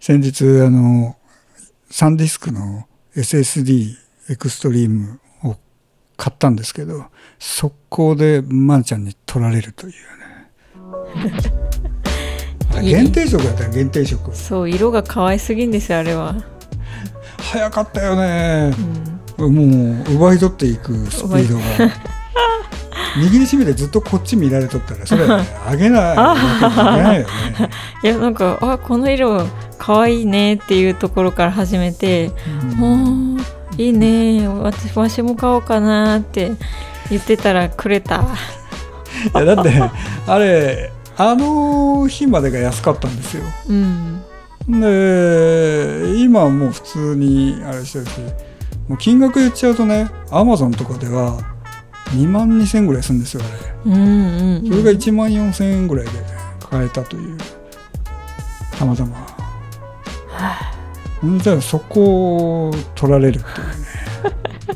先日あのサンディスクの SSD エクストリームを買ったんですけど速攻でまんちゃんに取られるというね。あ限定色だったよ限定色。そう色が可愛すぎんですよあれは、早かったよね。う、ん、もう奪い取っていくスピードが握りしめてずっとこっち見られとったらそれ あげないわけにいかないよね。いやなんかあこの色可愛いねっていうところから始めてうん「おーいいね私わしも買おうかな」って言ってたらくれた。いやだってあれあの日までが安かったんですよ。うん。で今はもう普通にあれしてるしもう金額言っちゃうとねアマゾンとかでは2万2000円ぐらいするんですよあれ。うんうんそれが1万4000円ぐらいで買えたという。たまたま。ほんじゃそこを取られるっていうね。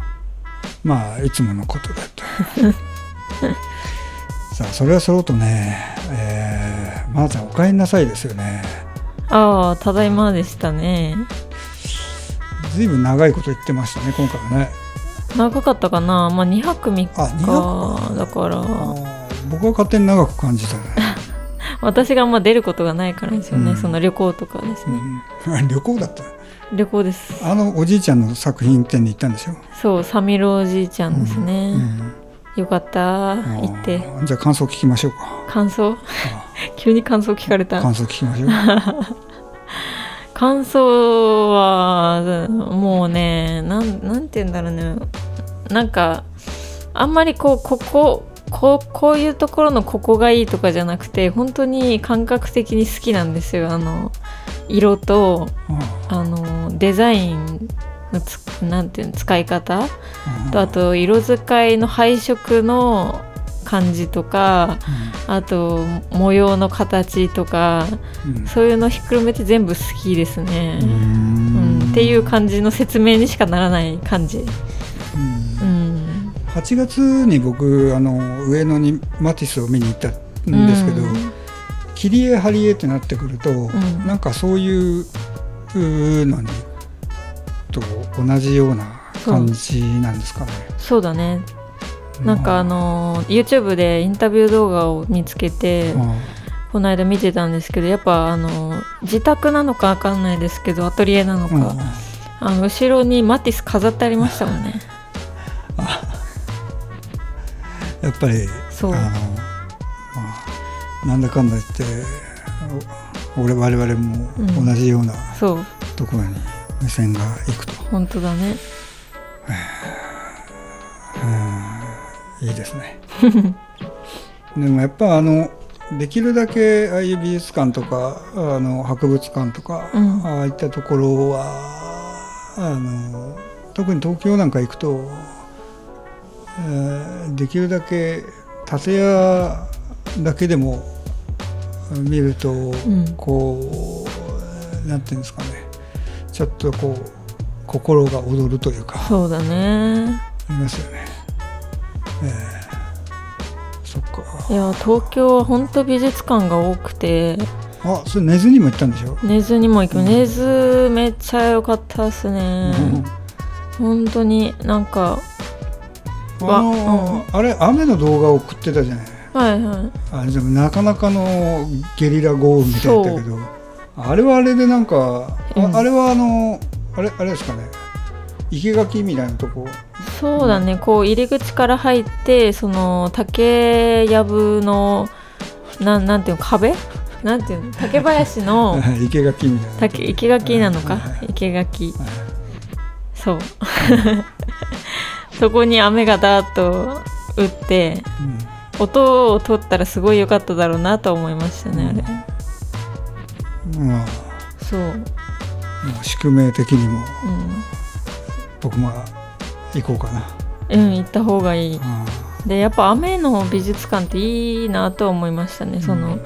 まあいつものことだと。さあそれはそうとねえー、まー、ちゃんお帰りなさいですよね。ああただいまでしたね。ずいぶん長いこと言ってましたね今回はね長かったかな。まあ2泊3日。あ2泊だから。僕は勝手に長く感じたね、私があんま出ることがないからですよね、うん。その旅行とかですね、うん、旅行だった。旅行です。あのおじいちゃんの作品展に行ったんでしょ、そうサミロおじいちゃんですね、うん。よかった。行って。じゃあ感想聞きましょうか。感想？急に感想聞かれた。感想聞きましょう。感想はもうねなんなんて言うんだろうねなんかあんまりこうこここうこういうところのここがいいとかじゃなくて本当に感覚的に好きなんですよ。あの色とああのデザインのつなんていうの使い方。ーとあと色使いの配色の感じとかあと模様の形とかうん。そういうのひっくるめて全部好きですね。ううんん。っていう感じの説明にしかならない感じ。うんうん、8月に僕あの上野にマティスを見に行ったんですけど、うん。切り絵貼り絵ってなってくると、ん。なんかそういうのにと同じような感じなんですかね。そうだね。なんかあの YouTube でインタビュー動画を見つけてあこの間見てたんですけどやっぱあの自宅なのかわかんないですけどアトリエなのあかあの後ろにマティス飾ってありましたもんねやっぱりあの、まあ、なんだかんだ言ってお俺我々もうん。同じようなそう。ところに目線がいくと、本当だね。いいですね。でもやっぱあのできるだけああいう美術館とかあの博物館とか、うん。ああいったところはあの特に東京なんか行くと、えーできるだけ建屋だけでも見ると、ん。こうなんていうんですかね。ちょっとこう心が躍るというか。そうだね。ありますよね。ええそっか。いや東京は本当美術館が多くて。あ、それ根津にも行ったんでしょ？根津にも行く。根津めっちゃ良かったですね。本当になんかうん。あれ雨の動画を送ってたじゃない。はいはい。あれでもなかなかのゲリラ豪雨みたいだったけど、あれはあれでなんか、あれはあのあれあれですかね。生垣みたいなとこ。そうだね。こう入り口から入ってその竹やぶのなんなんていうの壁？なんていうの？竹林の 生垣みたいな。竹生垣なのか？はいはい生垣。はいそうそこに雨がダーッと打って音を取ったらすごい良かっただろうなと思いましたねあれ。うん。まあ、そう、うん、もう宿命的にも僕も行こうかな。うん、行った方がいい。あでやっぱ雨の美術館っていいなと思いましたね、その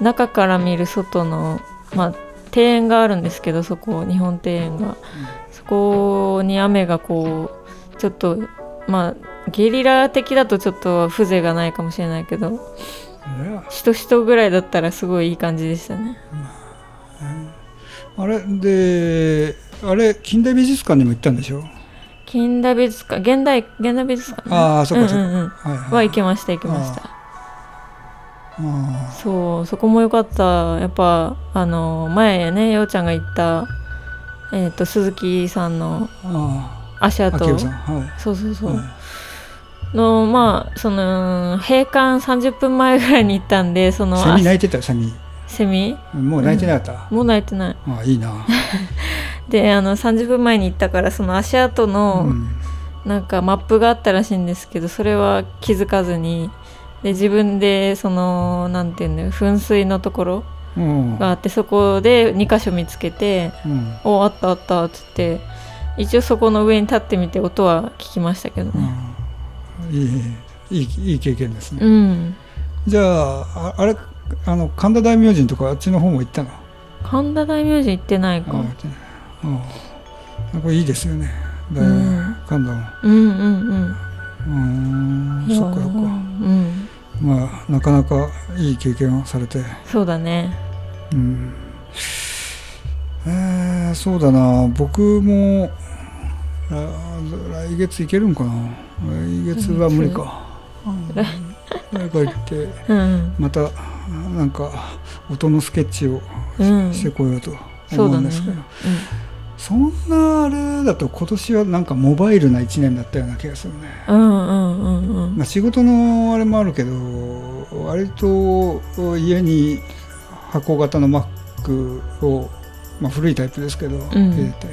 中から見る外のまあ庭園があるんですけどそこ日本庭園が、そこに雨がこうちょっとまあゲリラ的だとちょっと風情がないかもしれないけどしとしとぐらいだったらすごいいい感じでしたね。あれであれ近代美術館にも行ったんでしょ？近代美術館？現代現代美術館、ね、ああそっかそっか、うんはいはいは行きました行きました。あそうそこも良かった。やっぱあの前ねようちゃんが言った、えー、と鈴木さんのあ足跡はい。そうそうそう、はい。のまあその閉館30分前ぐらいに行ったんでそのセミ泣いてたよセミ。セミ？もう泣いてなかった、もう泣いてない。ああいいな、であの30分前に行ったからその足跡の、うん。なんかマップがあったらしいんですけどそれは気づかずにで自分でそのなんていうんだよ噴水のところうん。があってそこで2箇所見つけてうん「おあったあった」っつって一応そこの上に立ってみて音は聞きましたけどね。うん。いいいいいい経験ですね、うん。じゃあああれあの神田大明神とかあっちの方も行ったの？神田大明神行ってないか。あこれいいですよね。だうん。神田も。うんうんうん。うーん。そっかそっか。うん。まあなかなかいい経験をされて。そうだね。うん。えー、そうだな。僕もあ来月行けるんかな。来月は無理か。来誰か行ってうんまたなんか音のスケッチをうん。してこようと思うんですけど、そんなあれだと今年はなんかモバイルな1年だったような気がするね、うんうんうんうん。うんまあ、仕事のあれもあるけど割と家に箱型の Mac を、まあ、古いタイプですけど、入れて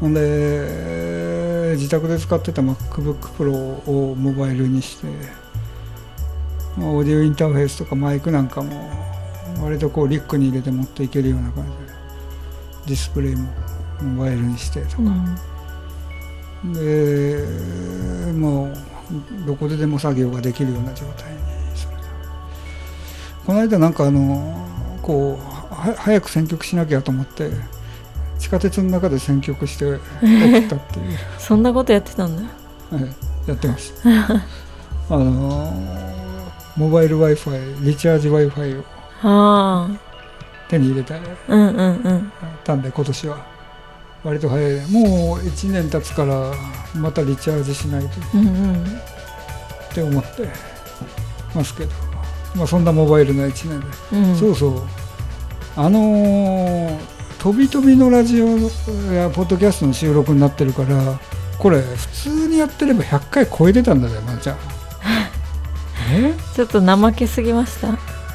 ほんで自宅で使ってた MacBookPro をモバイルにして、まあ、オーディオインターフェースとかマイクなんかも割とこうリュックに入れて持っていけるような感じでディスプレイもモバイルにしてとか、でもうどこででも作業ができるような状態にこの間なんかあのこうは早く選曲しなきゃと思って地下鉄の中で選曲して送ったっていう。そんなことやってたんだ。はいやってました。あのモバイル w i f i リチャージ w i f i をあ手に入れたあうんうんうん。たんで今年は。割と早い。もう1年経つからまたリチャージしないと。うんうん。って思ってますけど、まあ、そんなモバイルな1年で、うん。そうそうあのー飛び飛びのラジオやポッドキャストの収録になってるからこれ普通にやってれば100回超えてたんだよまー、ちゃん。え？ちょっと怠けすぎました？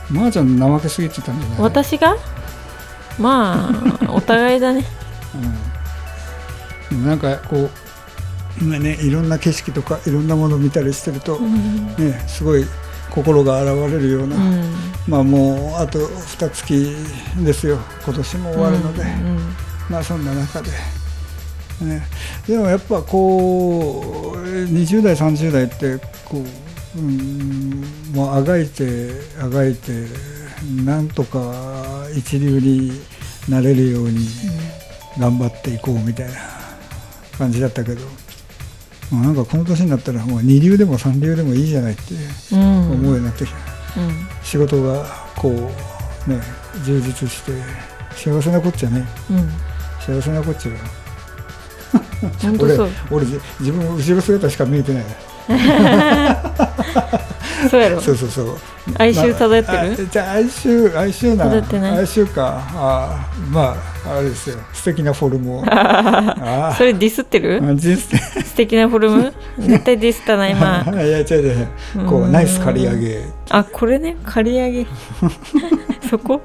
まー、ちゃん怠けすぎてたんじゃない？私が？まあ お互いだね。うん、なんかこう今ねいろんな景色とかいろんなものを見たりしてると、うん。ね、すごい心が洗われるような、うん。まあもうあと2月ですよ。今年も終わるので、うんまあそんな中で、ね、でもやっぱこう20代30代ってこう、うん、もうあがいてあがいてなんとか一流になれるように頑張っていこうみたいな感じだったけど、もうなんかこの年になったらもう二流でも三流でもいいじゃないってうん。思うようになってきた。うん。仕事がこうね充実して幸せなこっちゃね。うん。幸せなこっちゃよ 俺俺じ自分後ろ姿しか見えてない そうやろ。そうそうそう。哀愁漂ってまある？あじゃあ哀愁哀愁な哀愁か。あまああれですよ。素敵なフォルムを。それディスってる？あ人生素敵なフォルム？絶対ディスったな今。いや違う違う。こううん。ナイス刈り上げ。あこれね？刈り上げ。そこ？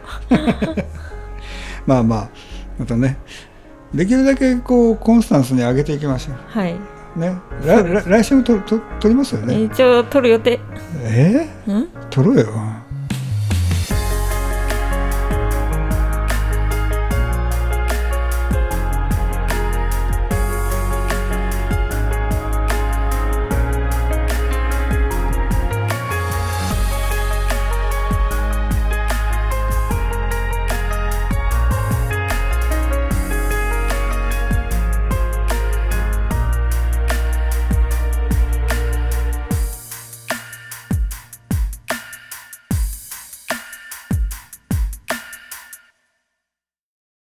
まあまあまたねできるだけこうコンスタンスに上げていきましょはい、うねらら来週もとと撮りますよね。一応撮る予定。えうん？ー、撮ろうよ